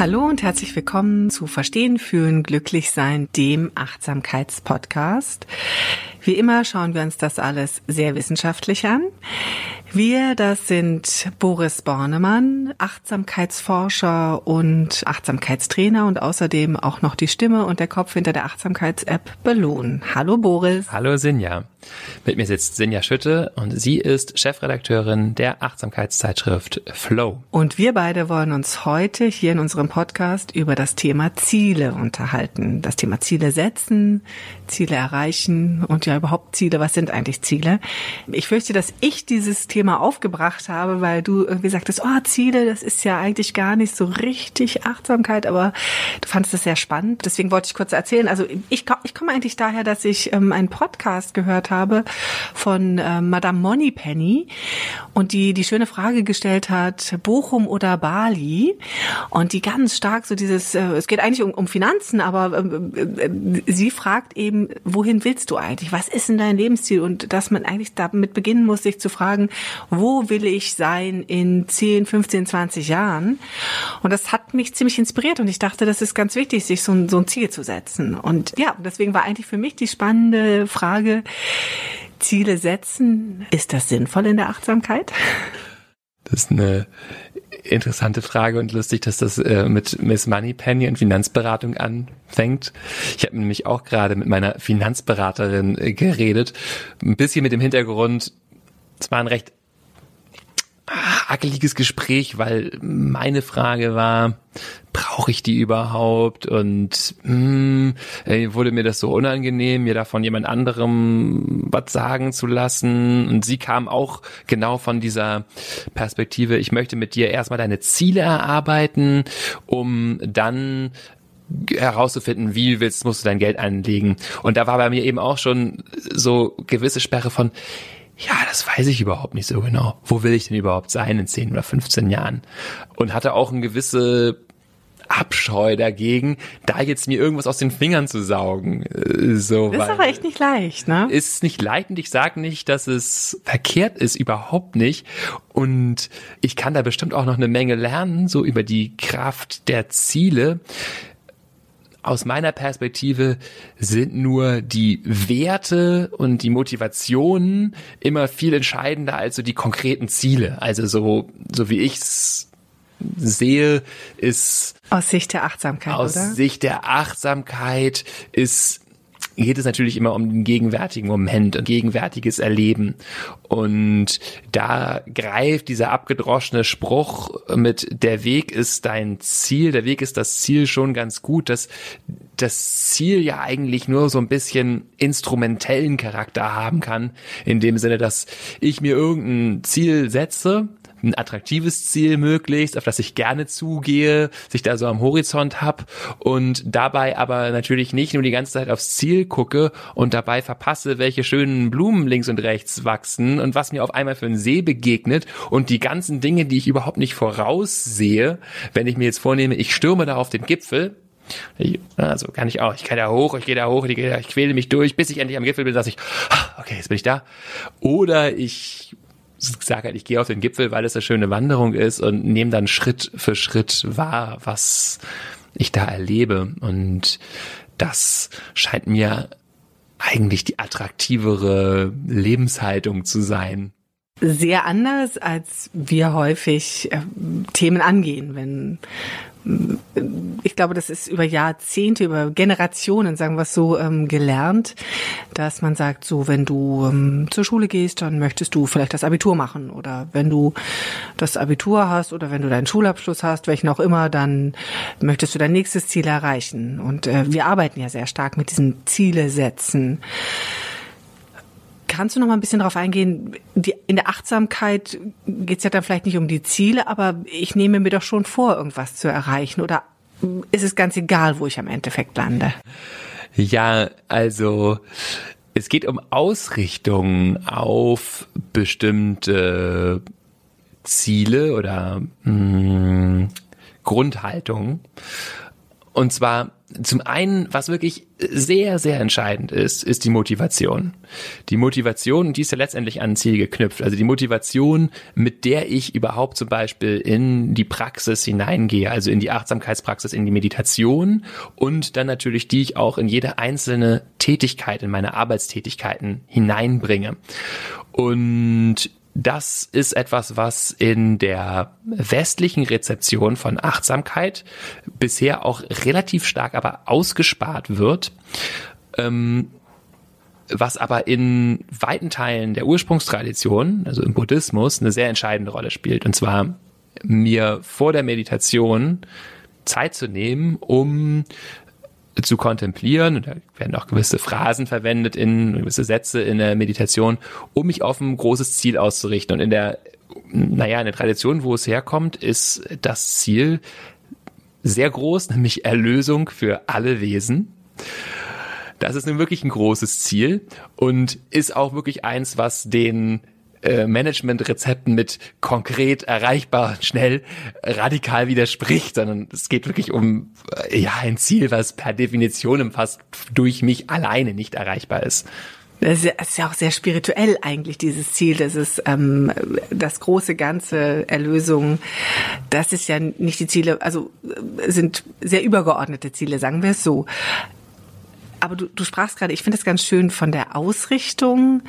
Hallo und herzlich willkommen zu Verstehen, Fühlen, Glücklich Sein, dem Achtsamkeitspodcast. Wie immer schauen wir uns das alles sehr wissenschaftlich an. Wir, das sind Boris Bornemann, Achtsamkeitsforscher und Achtsamkeitstrainer und außerdem auch noch die Stimme und der Kopf hinter der Achtsamkeits-App Balloon. Hallo Boris. Hallo Sinja. Mit mir sitzt Sinja Schütte und sie ist Chefredakteurin der Achtsamkeitszeitschrift Flow. Und wir beide wollen uns heute hier in unserem Podcast über das Thema Ziele unterhalten. Das Thema Ziele setzen, Ziele erreichen und ja überhaupt Ziele. Was sind eigentlich Ziele? Ich fürchte, dass ich dieses Thema aufgebracht habe, weil du irgendwie sagtest, oh, Ziele, das ist ja eigentlich gar nicht so richtig Achtsamkeit, aber du fandest es sehr spannend. Deswegen wollte ich kurz erzählen. Also ich, ich komme eigentlich daher, dass ich ähm, einen Podcast gehört habe von äh, Madame Moneypenny und die die schöne Frage gestellt hat, Bochum oder Bali und die ganz stark so dieses, äh, es geht eigentlich um, um Finanzen, aber äh, äh, sie fragt eben, wohin willst du eigentlich? Was ist denn dein Lebensziel? Und dass man eigentlich damit beginnen muss, sich zu fragen, wo will ich sein in 10, 15, 20 Jahren? Und das hat mich ziemlich inspiriert und ich dachte, das ist ganz wichtig, sich so ein, so ein Ziel zu setzen. Und ja, deswegen war eigentlich für mich die spannende Frage, Ziele setzen, ist das sinnvoll in der Achtsamkeit? Das ist eine interessante Frage und lustig, dass das äh, mit Miss Moneypenny und Finanzberatung anfängt. Ich habe nämlich auch gerade mit meiner Finanzberaterin äh, geredet, ein bisschen mit dem Hintergrund, es war ein recht akeliges Gespräch, weil meine Frage war, brauche ich die überhaupt? Und mh, hm, wurde mir das so unangenehm, mir da von jemand anderem was sagen zu lassen. Und sie kam auch genau von dieser Perspektive, ich möchte mit dir erstmal deine Ziele erarbeiten, um dann herauszufinden, wie willst, musst du dein Geld anlegen. Und da war bei mir eben auch schon so gewisse Sperre von, ja, das weiß ich überhaupt nicht so genau. Wo will ich denn überhaupt sein in 10 oder 15 Jahren? Und hatte auch eine gewisse Abscheu dagegen, da jetzt mir irgendwas aus den Fingern zu saugen. Äh, so, ist aber echt nicht leicht, ne? Ist nicht leicht und ich sage nicht, dass es verkehrt ist, überhaupt nicht. Und ich kann da bestimmt auch noch eine Menge lernen, so über die Kraft der Ziele aus meiner Perspektive sind nur die Werte und die Motivationen immer viel entscheidender als so die konkreten Ziele. Also so, so wie ich's sehe, ist aus Sicht der Achtsamkeit, aus oder? Sicht der Achtsamkeit ist geht es natürlich immer um den gegenwärtigen Moment und gegenwärtiges Erleben. Und da greift dieser abgedroschene Spruch mit der Weg ist dein Ziel, der Weg ist das Ziel schon ganz gut, dass das Ziel ja eigentlich nur so ein bisschen instrumentellen Charakter haben kann, in dem Sinne, dass ich mir irgendein Ziel setze, ein attraktives Ziel möglichst, auf das ich gerne zugehe, sich da so am Horizont hab und dabei aber natürlich nicht nur die ganze Zeit aufs Ziel gucke und dabei verpasse, welche schönen Blumen links und rechts wachsen und was mir auf einmal für einen See begegnet und die ganzen Dinge, die ich überhaupt nicht voraussehe, wenn ich mir jetzt vornehme, ich stürme da auf den Gipfel, also kann ich auch. Ich kann da hoch, ich gehe da hoch, ich, quäle mich durch, bis ich endlich am Gipfel bin, dass ich, ah, okay, jetzt bin ich da. Oder ich sage halt, ich gehe auf den Gipfel, weil es eine schöne Wanderung ist und nehme dann Schritt für Schritt wahr, was ich da erlebe. Und das scheint mir eigentlich die attraktivere Lebenshaltung zu sein. Sehr anders, als wir häufig äh, Themen angehen, wenn ich glaube, das ist über Jahrzehnte, über Generationen, sagen wir es so, ähm, gelernt, dass man sagt, so, wenn du ähm, zur Schule gehst, dann möchtest du vielleicht das Abitur machen oder wenn du das Abitur hast oder wenn du deinen Schulabschluss hast, welchen auch immer, dann möchtest du dein nächstes Ziel erreichen. Und äh, wir arbeiten ja sehr stark mit diesen Ziele setzen. Kannst du noch mal ein bisschen darauf eingehen? Die, in der Achtsamkeit geht es ja dann vielleicht nicht um die Ziele, aber ich nehme mir doch schon vor, irgendwas zu erreichen. Oder ist es ganz egal, wo ich am Endeffekt lande? Ja, also es geht um Ausrichtung auf bestimmte Ziele oder mh, hm, Grundhaltung. Und zwar zum einen, was wirklich sehr, sehr entscheidend ist, ist die Motivation. Die Motivation, die ist ja letztendlich an ein Ziel geknüpft. Also die Motivation, mit der ich überhaupt zum Beispiel in die Praxis hineingehe, also in die Achtsamkeitspraxis, in die Meditation und dann natürlich die ich auch in jede einzelne Tätigkeit, in meine Arbeitstätigkeiten hineinbringe. Und das ist etwas, was in der westlichen Rezeption von Achtsamkeit bisher auch relativ stark aber ausgespart wird. Ähm, was aber in weiten Teilen der Ursprungstradition, also im Buddhismus, eine sehr entscheidende Rolle spielt. Und zwar mir vor der Meditation Zeit zu nehmen, um zu kontemplieren, und da werden auch gewisse Phrasen verwendet in gewisse Sätze in der Meditation, um mich auf ein großes Ziel auszurichten. Und in der, naja, in der Tradition, wo es herkommt, ist das Ziel sehr groß, nämlich Erlösung für alle Wesen. Das ist nun wirklich ein großes Ziel und ist auch wirklich eins, was den äh, Management-Rezepten mit konkret, erreichbar, schnell, radikal widerspricht, sondern es geht wirklich um äh, ja ein Ziel, was per Definition fast durch mich alleine nicht erreichbar ist. Das ist ja auch sehr spirituell eigentlich, dieses Ziel, das ist ähm, das große Ganze, Erlösung. Das ist ja nicht die Ziele, also äh, sind sehr übergeordnete Ziele, sagen wir es so. Aber du, du sprachst gerade, ich finde es ganz schön von der Ausrichtung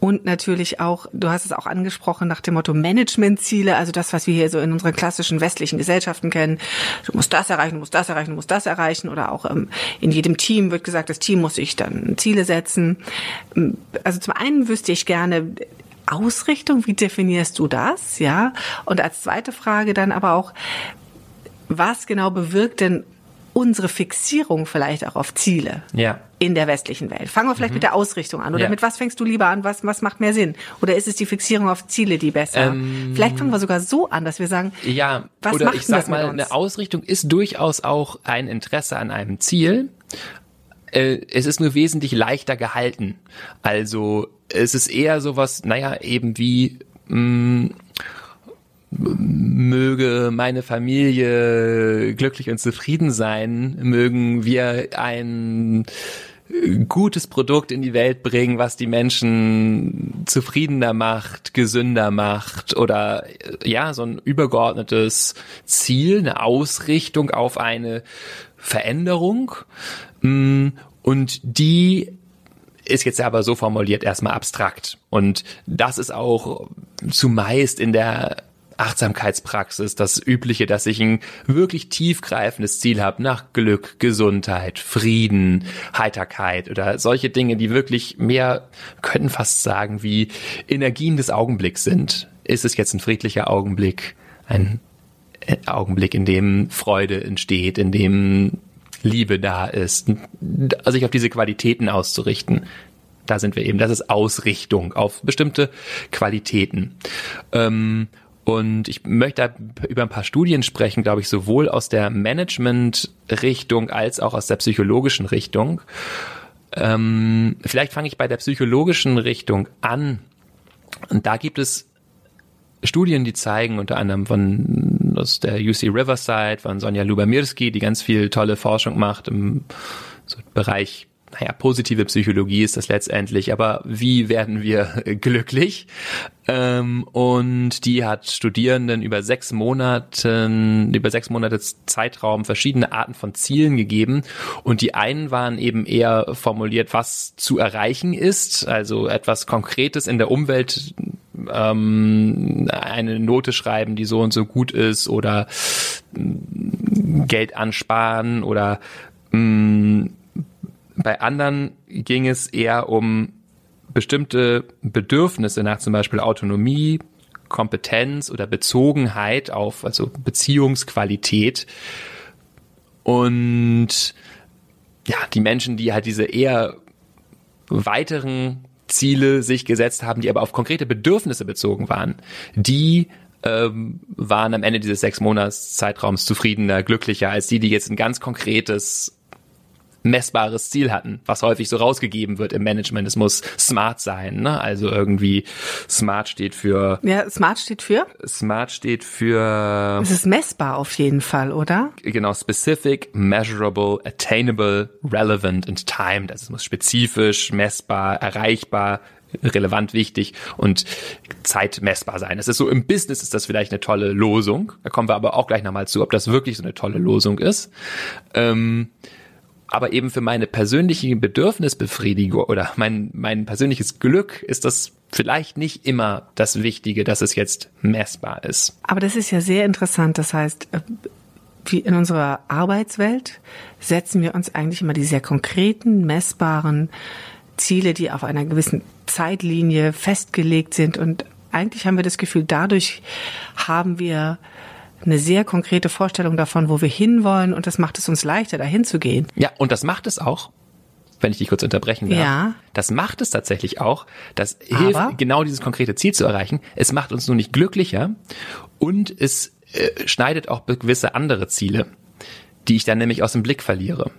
und natürlich auch, du hast es auch angesprochen nach dem Motto Managementziele, also das, was wir hier so in unseren klassischen westlichen Gesellschaften kennen. Du musst das erreichen, du musst das erreichen, du musst das erreichen. Oder auch ähm, in jedem Team wird gesagt, das Team muss sich dann Ziele setzen. Also zum einen wüsste ich gerne, Ausrichtung, wie definierst du das? Ja. Und als zweite Frage dann aber auch, was genau bewirkt denn unsere Fixierung vielleicht auch auf Ziele ja. in der westlichen Welt. Fangen wir vielleicht mhm. mit der Ausrichtung an. Oder ja. mit was fängst du lieber an? Was, was macht mehr Sinn? Oder ist es die Fixierung auf Ziele, die besser? Ähm, vielleicht fangen wir sogar so an, dass wir sagen, ja, was oder macht ich sag mal, eine Ausrichtung ist durchaus auch ein Interesse an einem Ziel. Äh, es ist nur wesentlich leichter gehalten. Also es ist eher sowas, naja, eben wie mh, mm, möge meine Familie glücklich und zufrieden sein, mögen wir ein gutes Produkt in die Welt bringen, was die Menschen zufriedener macht, gesünder macht oder ja, so ein übergeordnetes Ziel, eine Ausrichtung auf eine Veränderung. Und die ist jetzt aber so formuliert erstmal abstrakt. Und das ist auch zumeist in der Achtsamkeitspraxis, das Übliche, dass ich ein wirklich tiefgreifendes Ziel habe nach Glück, Gesundheit, Frieden, Heiterkeit oder solche Dinge, die wirklich mehr, könnten fast sagen, wie Energien des Augenblicks sind. Ist es jetzt ein friedlicher Augenblick, ein äh, Augenblick, in dem Freude entsteht, in dem Liebe da ist, also sich auf diese Qualitäten auszurichten. Da sind wir eben. Das ist Ausrichtung auf bestimmte Qualitäten. Ähm, und ich möchte über ein paar Studien sprechen, glaube ich, sowohl aus der Management-Richtung als auch aus der psychologischen Richtung. Ähm, vielleicht fange ich bei der psychologischen Richtung an. Und da gibt es Studien, die zeigen, unter anderem von aus der UC Riverside, von Sonja Lubamirski, die ganz viel tolle Forschung macht im so Bereich naja, positive Psychologie ist das letztendlich, aber wie werden wir glücklich? Ähm, und die hat Studierenden über sechs Monaten, über sechs Monate Zeitraum verschiedene Arten von Zielen gegeben. Und die einen waren eben eher formuliert, was zu erreichen ist, also etwas Konkretes in der Umwelt ähm, eine Note schreiben, die so und so gut ist oder mm, Geld ansparen oder mh, mm, bei anderen ging es eher um bestimmte Bedürfnisse nach zum Beispiel Autonomie, Kompetenz oder Bezogenheit auf, also Beziehungsqualität. Und ja, die Menschen, die halt diese eher weiteren Ziele sich gesetzt haben, die aber auf konkrete Bedürfnisse bezogen waren, die ähm, waren am Ende dieses sechs Monats Zeitraums zufriedener, glücklicher als die, die jetzt ein ganz konkretes messbares Ziel hatten, was häufig so rausgegeben wird im Management. Es muss smart sein, ne? Also irgendwie smart steht für. Ja, smart steht für? Smart steht für. Es ist messbar auf jeden Fall, oder? Genau, specific, measurable, attainable, relevant and timed. Also es muss spezifisch, messbar, erreichbar, relevant wichtig und zeitmessbar sein. Das ist so im Business ist das vielleicht eine tolle Losung. Da kommen wir aber auch gleich nochmal zu, ob das wirklich so eine tolle Losung ist. Ähm, aber eben für meine persönliche Bedürfnisbefriedigung oder mein, mein persönliches Glück ist das vielleicht nicht immer das Wichtige, dass es jetzt messbar ist. Aber das ist ja sehr interessant. Das heißt, äh, wie in unserer Arbeitswelt setzen wir uns eigentlich immer die sehr konkreten, messbaren Ziele, die auf einer gewissen Zeitlinie festgelegt sind. Und eigentlich haben wir das Gefühl, dadurch haben wir eine sehr konkrete Vorstellung davon, wo wir hinwollen und das macht es uns leichter, dahin zu gehen. Ja, und das macht es auch, wenn ich dich kurz unterbrechen darf. Ja. Das macht es tatsächlich auch. Das hilft, Aber? genau dieses konkrete Ziel zu erreichen. Es macht uns nur nicht glücklicher und es äh, schneidet auch gewisse andere Ziele, die ich dann nämlich aus dem Blick verliere.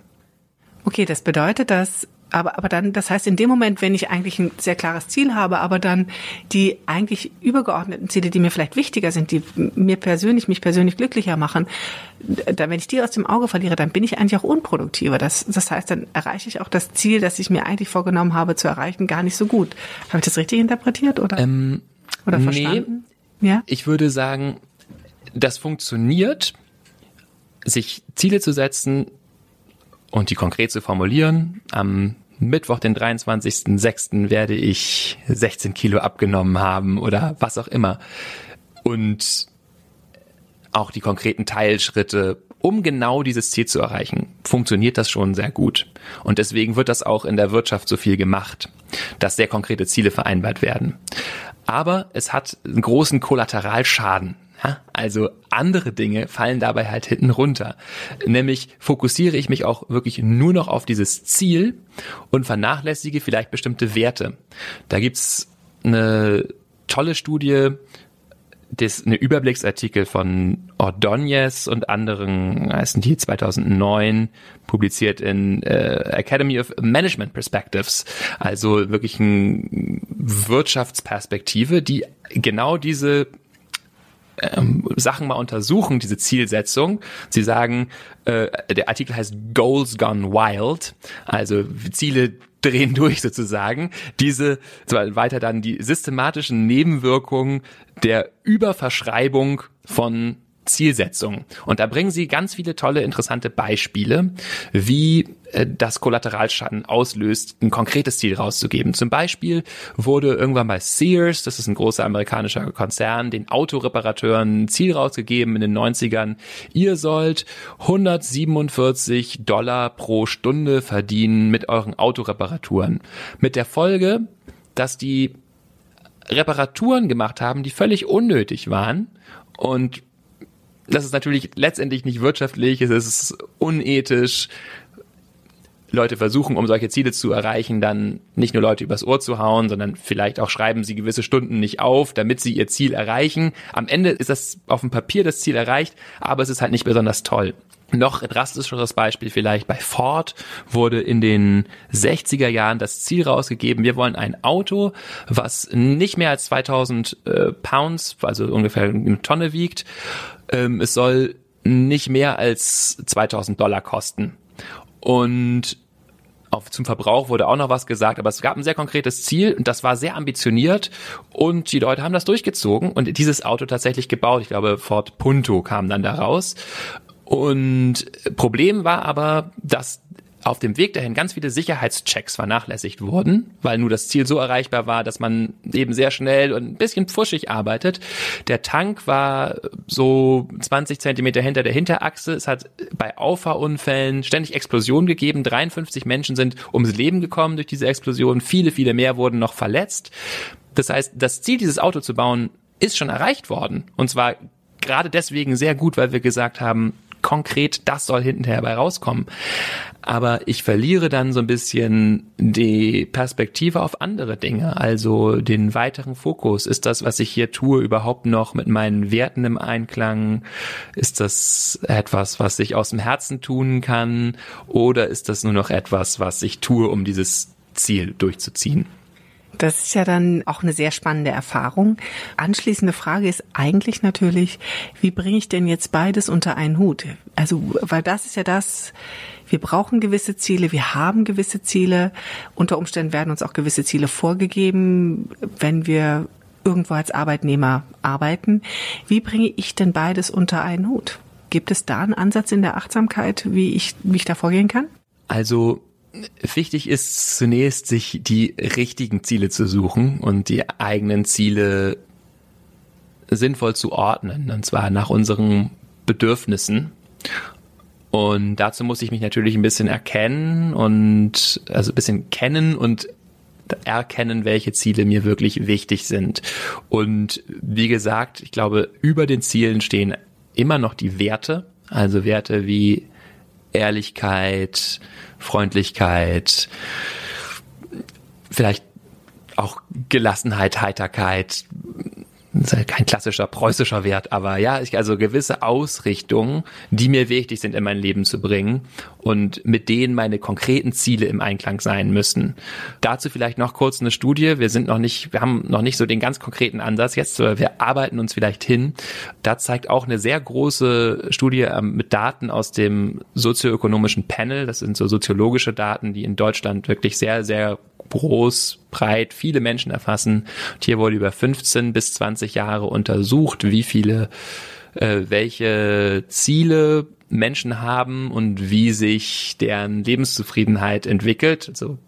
Okay, das bedeutet, dass aber, aber dann, das heißt, in dem Moment, wenn ich eigentlich ein sehr klares Ziel habe, aber dann die eigentlich übergeordneten Ziele, die mir vielleicht wichtiger sind, die mir persönlich, mich persönlich glücklicher machen, da, wenn ich die aus dem Auge verliere, dann bin ich eigentlich auch unproduktiver. Das, das heißt, dann erreiche ich auch das Ziel, das ich mir eigentlich vorgenommen habe zu erreichen, gar nicht so gut. Habe ich das richtig interpretiert oder? Ähm, oder verstanden? Nee, ja? Ich würde sagen, das funktioniert, sich Ziele zu setzen, und die konkret zu formulieren. Am Mittwoch, den 23.06. werde ich 16 Kilo abgenommen haben oder was auch immer. Und auch die konkreten Teilschritte, um genau dieses Ziel zu erreichen, funktioniert das schon sehr gut. Und deswegen wird das auch in der Wirtschaft so viel gemacht, dass sehr konkrete Ziele vereinbart werden. Aber es hat einen großen Kollateralschaden. Also andere Dinge fallen dabei halt hinten runter. Nämlich fokussiere ich mich auch wirklich nur noch auf dieses Ziel und vernachlässige vielleicht bestimmte Werte. Da gibt's eine tolle Studie, das eine Überblicksartikel von Ordonez und anderen, heißen die 2009, publiziert in äh, Academy of Management Perspectives, also wirklich eine Wirtschaftsperspektive, die genau diese ähm, Sachen mal untersuchen, diese Zielsetzung. Sie sagen, äh, der Artikel heißt Goals Gone Wild, also Ziele drehen durch sozusagen. Diese, weiter dann die systematischen Nebenwirkungen der Überverschreibung von Zielsetzung. Und da bringen sie ganz viele tolle, interessante Beispiele, wie äh, das Kollateralschaden auslöst, ein konkretes Ziel rauszugeben. Zum Beispiel wurde irgendwann bei Sears, das ist ein großer amerikanischer Konzern, den Autoreparateuren ein Ziel rausgegeben in den 90ern. Ihr sollt 147 Dollar pro Stunde verdienen mit euren Autoreparaturen. Mit der Folge, dass die Reparaturen gemacht haben, die völlig unnötig waren und das ist natürlich letztendlich nicht wirtschaftlich, es ist unethisch. Leute versuchen, um solche Ziele zu erreichen, dann nicht nur Leute übers Ohr zu hauen, sondern vielleicht auch schreiben sie gewisse Stunden nicht auf, damit sie ihr Ziel erreichen. Am Ende ist das auf dem Papier das Ziel erreicht, aber es ist halt nicht besonders toll. Noch drastischeres Beispiel vielleicht bei Ford wurde in den 60er Jahren das Ziel rausgegeben, wir wollen ein Auto, was nicht mehr als 2000 äh, Pounds, also ungefähr eine Tonne wiegt. Ähm, es soll nicht mehr als 2000 Dollar kosten. Und auf, zum Verbrauch wurde auch noch was gesagt, aber es gab ein sehr konkretes Ziel und das war sehr ambitioniert und die Leute haben das durchgezogen und dieses Auto tatsächlich gebaut. Ich glaube, Ford Punto kam dann da raus und Problem war aber, dass auf dem Weg dahin ganz viele Sicherheitschecks vernachlässigt wurden, weil nur das Ziel so erreichbar war, dass man eben sehr schnell und ein bisschen pfuschig arbeitet. Der Tank war so 20 Zentimeter hinter der Hinterachse. Es hat bei Auffahrunfällen ständig Explosionen gegeben. 53 Menschen sind ums Leben gekommen durch diese Explosion. Viele, viele mehr wurden noch verletzt. Das heißt, das Ziel, dieses Auto zu bauen, ist schon erreicht worden. Und zwar gerade deswegen sehr gut, weil wir gesagt haben, konkret, das soll hinterher bei rauskommen. Aber ich verliere dann so ein bisschen die Perspektive auf andere Dinge, also den weiteren Fokus. Ist das, was ich hier tue, überhaupt noch mit meinen Werten im Einklang? Ist das etwas, was ich aus dem Herzen tun kann? Oder ist das nur noch etwas, was ich tue, um dieses Ziel durchzuziehen? Das ist ja dann auch eine sehr spannende Erfahrung. Anschließende Frage ist eigentlich natürlich, wie bringe ich denn jetzt beides unter einen Hut? Also, weil das ist ja das, wir brauchen gewisse Ziele, wir haben gewisse Ziele. Unter Umständen werden uns auch gewisse Ziele vorgegeben, wenn wir irgendwo als Arbeitnehmer arbeiten. Wie bringe ich denn beides unter einen Hut? Gibt es da einen Ansatz in der Achtsamkeit, wie ich, wie ich da vorgehen kann? Also Wichtig ist zunächst, sich die richtigen Ziele zu suchen und die eigenen Ziele sinnvoll zu ordnen, und zwar nach unseren Bedürfnissen. Und dazu muss ich mich natürlich ein bisschen erkennen und also ein bisschen kennen und erkennen, welche Ziele mir wirklich wichtig sind. Und wie gesagt, ich glaube, über den Zielen stehen immer noch die Werte, also Werte wie Ehrlichkeit, Freundlichkeit, vielleicht auch Gelassenheit, Heiterkeit, ist ja kein klassischer preußischer Wert, aber ja, ich, also gewisse Ausrichtungen, die mir wichtig sind in mein Leben zu bringen und mit denen meine konkreten Ziele im Einklang sein müssen. Dazu vielleicht noch kurz eine Studie. Wir sind noch nicht, wir haben noch nicht so den ganz konkreten Ansatz jetzt, wir arbeiten uns vielleicht hin. Da zeigt auch eine sehr große Studie ähm, mit Daten aus dem sozioökonomischen Panel. Das sind so soziologische Daten, die in Deutschland wirklich sehr, sehr groß, breit, viele Menschen erfassen. Und hier wurde über 15 bis 20 Jahre untersucht, wie viele, äh, welche Ziele Menschen haben und wie sich deren Lebenszufriedenheit entwickelt. Also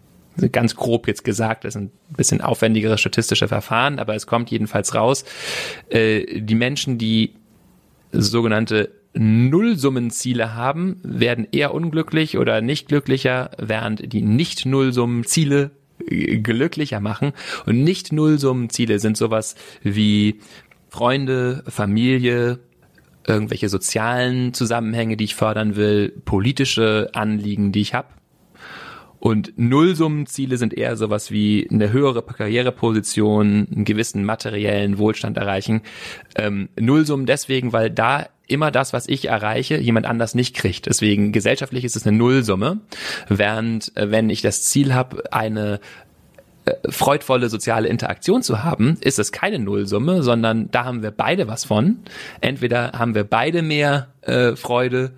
ganz grob jetzt gesagt, das sind ein bisschen aufwendigere statistische Verfahren, aber es kommt jedenfalls raus, äh, die Menschen, die sogenannte Nullsummenziele haben, werden eher unglücklich oder nicht glücklicher, während die Nicht-Nullsummenziele glücklicher machen. Und nicht Nullsummenziele sind sowas wie Freunde, Familie, irgendwelche sozialen Zusammenhänge, die ich fördern will, politische Anliegen, die ich habe. Und Nullsummenziele sind eher sowas wie eine höhere Karriereposition, einen gewissen materiellen Wohlstand erreichen. Ähm, Nullsummen deswegen, weil da immer das, was ich erreiche, jemand anders nicht kriegt. Deswegen gesellschaftlich ist es eine Nullsumme, während äh, wenn ich das Ziel habe, eine äh, freudvolle soziale Interaktion zu haben, ist es keine Nullsumme, sondern da haben wir beide was von. Entweder haben wir beide mehr äh, Freude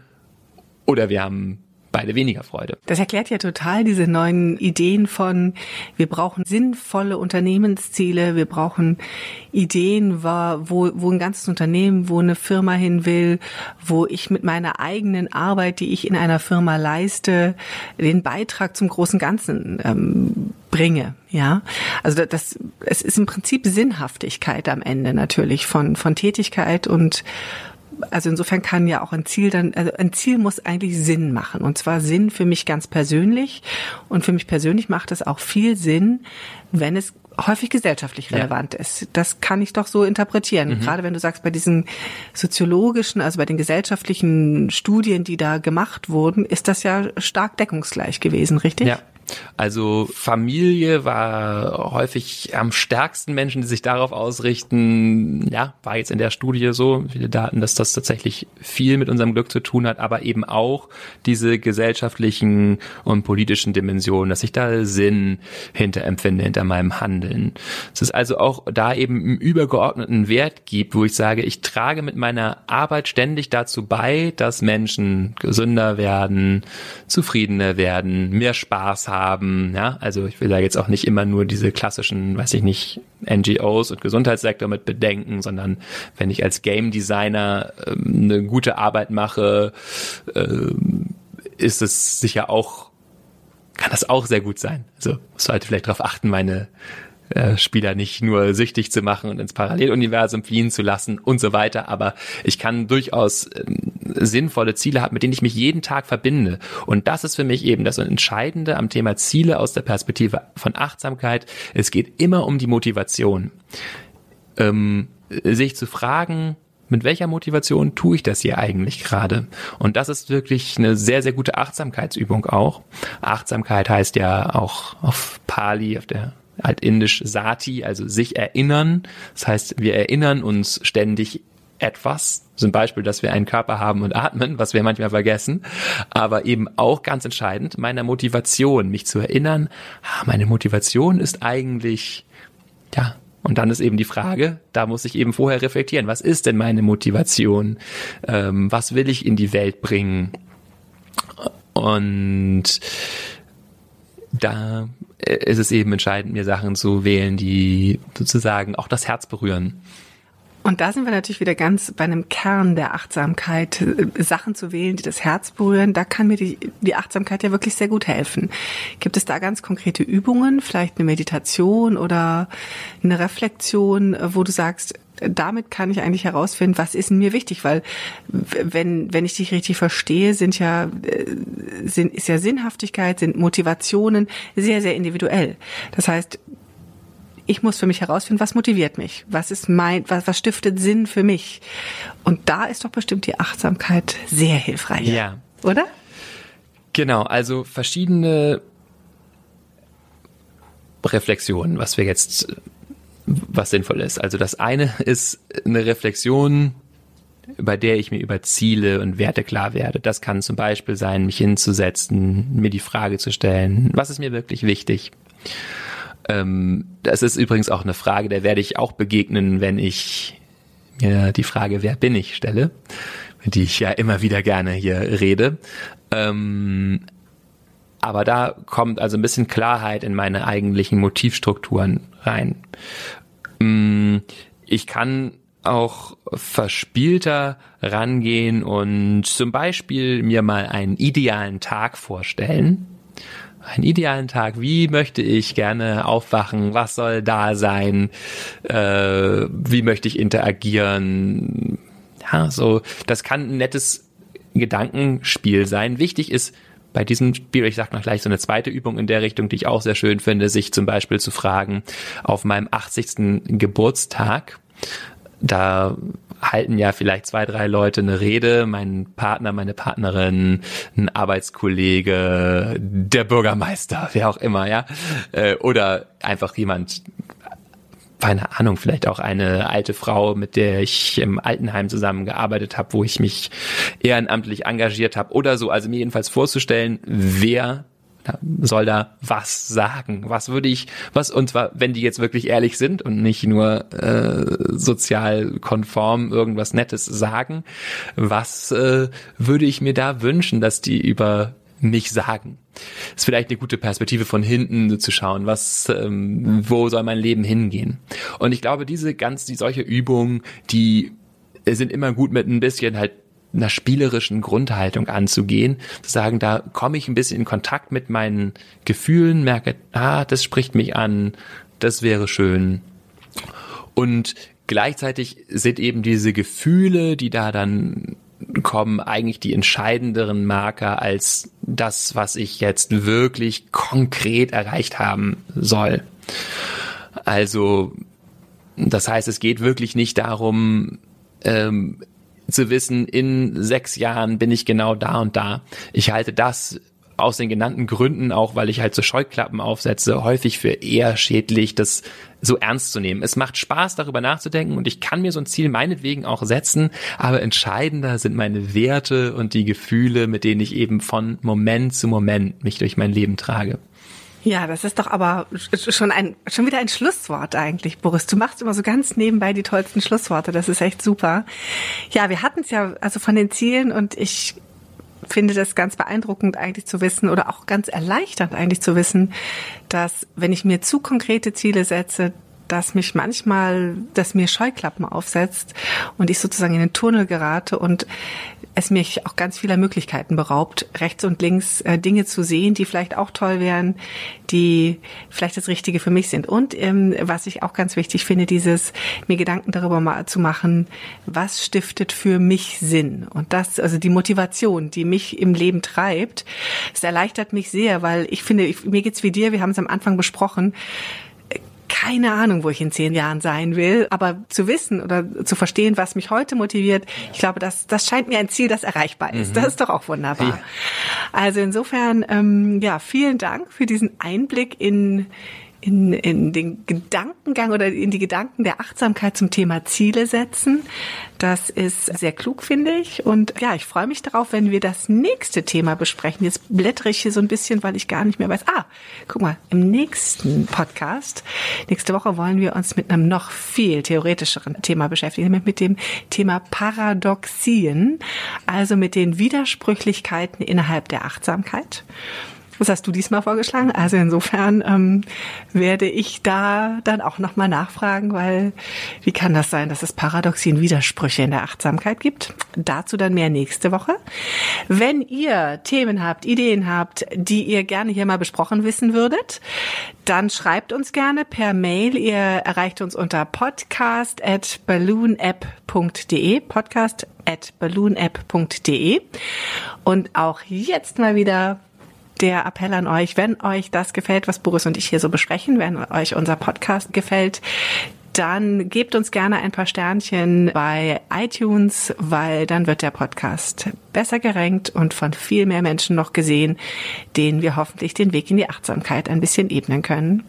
oder wir haben beide weniger Freude. Das erklärt ja total diese neuen Ideen von, wir brauchen sinnvolle Unternehmensziele, wir brauchen Ideen, wo, wo ein ganzes Unternehmen, wo eine Firma hin will, wo ich mit meiner eigenen Arbeit, die ich in einer Firma leiste, den Beitrag zum großen Ganzen ähm, bringe, ja. Also das, es ist im Prinzip Sinnhaftigkeit am Ende natürlich von, von Tätigkeit und also insofern kann ja auch ein Ziel dann, also ein Ziel muss eigentlich Sinn machen. Und zwar Sinn für mich ganz persönlich. Und für mich persönlich macht es auch viel Sinn, wenn es häufig gesellschaftlich relevant ja. ist. Das kann ich doch so interpretieren. Mhm. Gerade wenn du sagst, bei diesen soziologischen, also bei den gesellschaftlichen Studien, die da gemacht wurden, ist das ja stark deckungsgleich gewesen, richtig? Ja. Also Familie war häufig am stärksten Menschen, die sich darauf ausrichten. Ja, war jetzt in der Studie so, viele Daten, dass das tatsächlich viel mit unserem Glück zu tun hat, aber eben auch diese gesellschaftlichen und politischen Dimensionen, dass ich da Sinn hinter empfinde, hinter meinem Handeln. Es ist also auch da eben einen übergeordneten Wert gibt, wo ich sage, ich trage mit meiner Arbeit ständig dazu bei, dass Menschen gesünder werden, zufriedener werden, mehr Spaß haben haben. Ja, also ich will da jetzt auch nicht immer nur diese klassischen, weiß ich nicht, NGOs und Gesundheitssektor mit bedenken, sondern wenn ich als Game Designer ähm, eine gute Arbeit mache, ähm, ist es sicher auch kann das auch sehr gut sein. Also sollte vielleicht darauf achten, meine äh, Spieler nicht nur süchtig zu machen und ins Paralleluniversum fliehen zu lassen und so weiter. Aber ich kann durchaus äh, sinnvolle Ziele haben, mit denen ich mich jeden Tag verbinde. Und das ist für mich eben das Entscheidende am Thema Ziele aus der Perspektive von Achtsamkeit. Es geht immer um die Motivation. Ähm, sich zu fragen, mit welcher Motivation tue ich das hier eigentlich gerade? Und das ist wirklich eine sehr, sehr gute Achtsamkeitsübung auch. Achtsamkeit heißt ja auch auf Pali, auf der altindisch Sati, also sich erinnern. Das heißt, wir erinnern uns ständig etwas, zum Beispiel, dass wir einen Körper haben und atmen, was wir manchmal vergessen, aber eben auch ganz entscheidend, meiner Motivation, mich zu erinnern, ah, meine Motivation ist eigentlich, ja, und dann ist eben die Frage, da muss ich eben vorher reflektieren, was ist denn meine Motivation? Ähm, was will ich in die Welt bringen? Und da ist es eben entscheidend, mir Sachen zu wählen, die sozusagen auch das Herz berühren. Und da sind wir natürlich wieder ganz bei einem Kern der Achtsamkeit, äh, Sachen zu wählen, die das Herz berühren. Da kann mir die, die Achtsamkeit ja wirklich sehr gut helfen. Gibt es da ganz konkrete Übungen, vielleicht eine Meditation oder eine Reflexion, wo du sagst, damit kann ich eigentlich herausfinden, was ist mir wichtig, weil wenn wenn ich dich richtig verstehe, sind ja äh, sind ist ja Sinnhaftigkeit, sind Motivationen sehr sehr individuell. Das heißt, ich muss für mich herausfinden, was motiviert mich, was ist mein, was, was stiftet Sinn für mich. Und da ist doch bestimmt die Achtsamkeit sehr hilfreich. Ja. Oder? Genau, also verschiedene Reflexionen, was wir jetzt, was sinnvoll ist. Also das eine ist eine Reflexion, bei der ich mir über Ziele und Werte klar werde. Das kann zum Beispiel sein, mich hinzusetzen, mir die Frage zu stellen, was ist mir wirklich wichtig? Ähm, das ist übrigens auch eine Frage, der werde ich auch begegnen, wenn ich mir die Frage, wer bin ich, stelle, die ich ja immer wieder gerne hier rede. Ähm, aber da kommt also ein bisschen Klarheit in meine eigentlichen Motivstrukturen rein. Mm, ich kann auch verspielter rangehen und zum Beispiel mir mal einen idealen Tag vorstellen einen idealen Tag, wie möchte ich gerne aufwachen, was soll da sein, äh, wie möchte ich interagieren. Ja, so, das kann ein nettes Gedankenspiel sein. Wichtig ist bei diesem Spiel, ich sag noch gleich so eine zweite Übung in der Richtung, die ich auch sehr schön finde, sich zum Beispiel zu fragen, auf meinem 80. Geburtstag, da halten ja vielleicht zwei, drei Leute eine Rede, mein Partner, meine Partnerin, ein Arbeitskollege, der Bürgermeister, wer auch immer, ja, äh, oder einfach jemand, keine Ahnung, vielleicht auch eine alte Frau, mit der ich im Altenheim zusammengearbeitet habe, wo ich mich ehrenamtlich engagiert habe oder so. Also mir jedenfalls vorzustellen, wer soll da was sagen? Was würde ich, was, und zwar, wenn die jetzt wirklich ehrlich sind und nicht nur äh, sozial konform irgendwas Nettes sagen, was äh, würde ich mir da wünschen, dass die über mich sagen? ist vielleicht eine gute Perspektive von hinten zu schauen, was, ähm, wo soll mein Leben hingehen? Und ich glaube, diese ganz, die solche Übungen, die sind immer gut mit ein bisschen halt einer spielerischen Grundhaltung anzugehen, zu sagen, da komme ich ein bisschen in Kontakt mit meinen Gefühlen, merke, ah, das spricht mich an, das wäre schön. Und gleichzeitig sind eben diese Gefühle, die da dann kommen, eigentlich die entscheidenderen Marker als das, was ich jetzt wirklich konkret erreicht haben soll. Also, das heißt, es geht wirklich nicht darum, ähm, zu wissen, in sechs Jahren bin ich genau da und da. Ich halte das aus den genannten Gründen, auch weil ich halt so Scheuklappen aufsetze, häufig für eher schädlich, das so ernst zu nehmen. Es macht Spaß, darüber nachzudenken und ich kann mir so ein Ziel meinetwegen auch setzen, aber entscheidender sind meine Werte und die Gefühle, mit denen ich eben von Moment zu Moment mich durch mein Leben trage. Ja, das ist doch aber schon ein, schon wieder ein Schlusswort eigentlich, Boris. Du machst immer so ganz nebenbei die tollsten Schlussworte. Das ist echt super. Ja, wir hatten es ja also von den Zielen und ich finde das ganz beeindruckend eigentlich zu wissen oder auch ganz erleichternd eigentlich zu wissen, dass wenn ich mir zu konkrete Ziele setze, dass mich manchmal, dass mir Scheuklappen aufsetzt und ich sozusagen in den Tunnel gerate und es mich auch ganz vieler Möglichkeiten beraubt, rechts und links äh, Dinge zu sehen, die vielleicht auch toll wären, die vielleicht das Richtige für mich sind. Und ähm, was ich auch ganz wichtig finde, dieses mir Gedanken darüber mal zu machen, was stiftet für mich Sinn und das, also die Motivation, die mich im Leben treibt, es erleichtert mich sehr, weil ich finde, ich, mir geht's wie dir. Wir haben es am Anfang besprochen keine Ahnung, wo ich in zehn Jahren sein will, aber zu wissen oder zu verstehen, was mich heute motiviert, ich glaube, das, das scheint mir ein Ziel, das erreichbar ist. Mhm. Das ist doch auch wunderbar. Ja. Also insofern, ähm, ja, vielen Dank für diesen Einblick in in, in den Gedankengang oder in die Gedanken der Achtsamkeit zum Thema Ziele setzen. Das ist sehr klug, finde ich. Und ja, ich freue mich darauf, wenn wir das nächste Thema besprechen. Jetzt blättere ich hier so ein bisschen, weil ich gar nicht mehr weiß. Ah, guck mal, im nächsten Podcast, nächste Woche wollen wir uns mit einem noch viel theoretischeren Thema beschäftigen, nämlich mit dem Thema Paradoxien, also mit den Widersprüchlichkeiten innerhalb der Achtsamkeit. Was hast du diesmal vorgeschlagen? Also insofern ähm, werde ich da dann auch nochmal nachfragen, weil wie kann das sein, dass es Paradoxien Widersprüche in der Achtsamkeit gibt? Dazu dann mehr nächste Woche. Wenn ihr Themen habt, Ideen habt, die ihr gerne hier mal besprochen wissen würdet, dann schreibt uns gerne per Mail. Ihr erreicht uns unter podcast at balloonapp.de, podcast at balloonapp.de. Und auch jetzt mal wieder der Appell an euch, wenn euch das gefällt, was Boris und ich hier so besprechen, wenn euch unser Podcast gefällt, dann gebt uns gerne ein paar Sternchen bei iTunes, weil dann wird der Podcast besser gerankt und von viel mehr Menschen noch gesehen, denen wir hoffentlich den Weg in die Achtsamkeit ein bisschen ebnen können.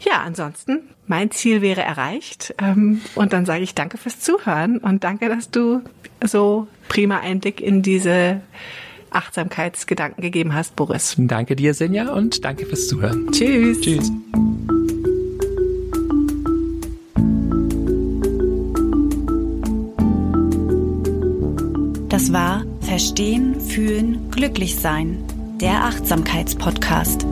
Ja, ansonsten, mein Ziel wäre erreicht. Ähm, und dann sage ich danke fürs Zuhören und danke, dass du so prima Einblick in diese Achtsamkeitsgedanken gegeben hast, Boris. Danke dir, Senja, und danke fürs Zuhören. Tschüss. Tschüss. Das war Verstehen, Fühlen, Glücklich Sein, der Achtsamkeitspodcast.